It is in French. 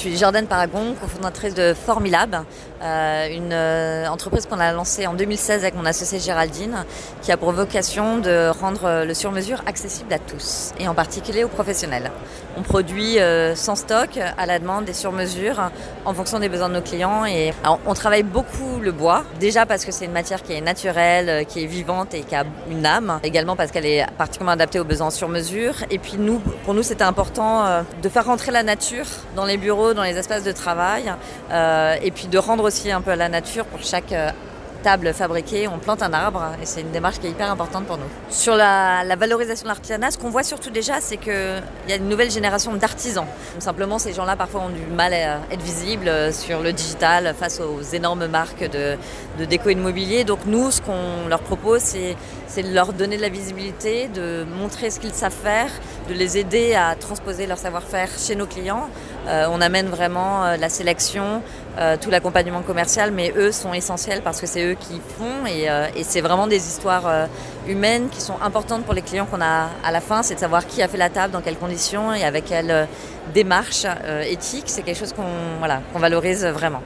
Je suis Jordan Paragon, cofondatrice de Formilab, euh, une euh, entreprise qu'on a lancée en 2016 avec mon associé Géraldine, qui a pour vocation de rendre le sur-mesure accessible à tous, et en particulier aux professionnels. On produit euh, sans stock, à la demande, des sur-mesures en fonction des besoins de nos clients. Et on travaille beaucoup le bois, déjà parce que c'est une matière qui est naturelle, qui est vivante et qui a une âme, également parce qu'elle est particulièrement adaptée aux besoins sur-mesure. Et puis nous, pour nous, c'était important de faire rentrer la nature dans les bureaux dans les espaces de travail, euh, et puis de rendre aussi un peu à la nature pour chaque euh, table fabriquée, on plante un arbre et c'est une démarche qui est hyper importante pour nous. Sur la, valorisation de l'artisanat, ce qu'on voit surtout déjà, c'est qu'il y a une nouvelle génération d'artisans. Simplement, ces gens-là parfois ont du mal à être visibles sur le digital face aux énormes marques de, de déco immobilier. Donc nous, ce qu'on leur propose, c'est de leur donner de la visibilité, de montrer ce qu'ils savent faire, de les aider à transposer leur savoir-faire chez nos clients. Euh, on amène vraiment euh, la sélection, euh, tout l'accompagnement commercial, mais eux sont essentiels parce que c'est eux qui font et, et c'est vraiment des histoires humaines qui sont importantes pour les clients qu'on a à la fin, c'est de savoir qui a fait la table, dans quelles conditions et avec quelle démarche éthique. C'est quelque chose qu'on voilà, qu'on valorise vraiment.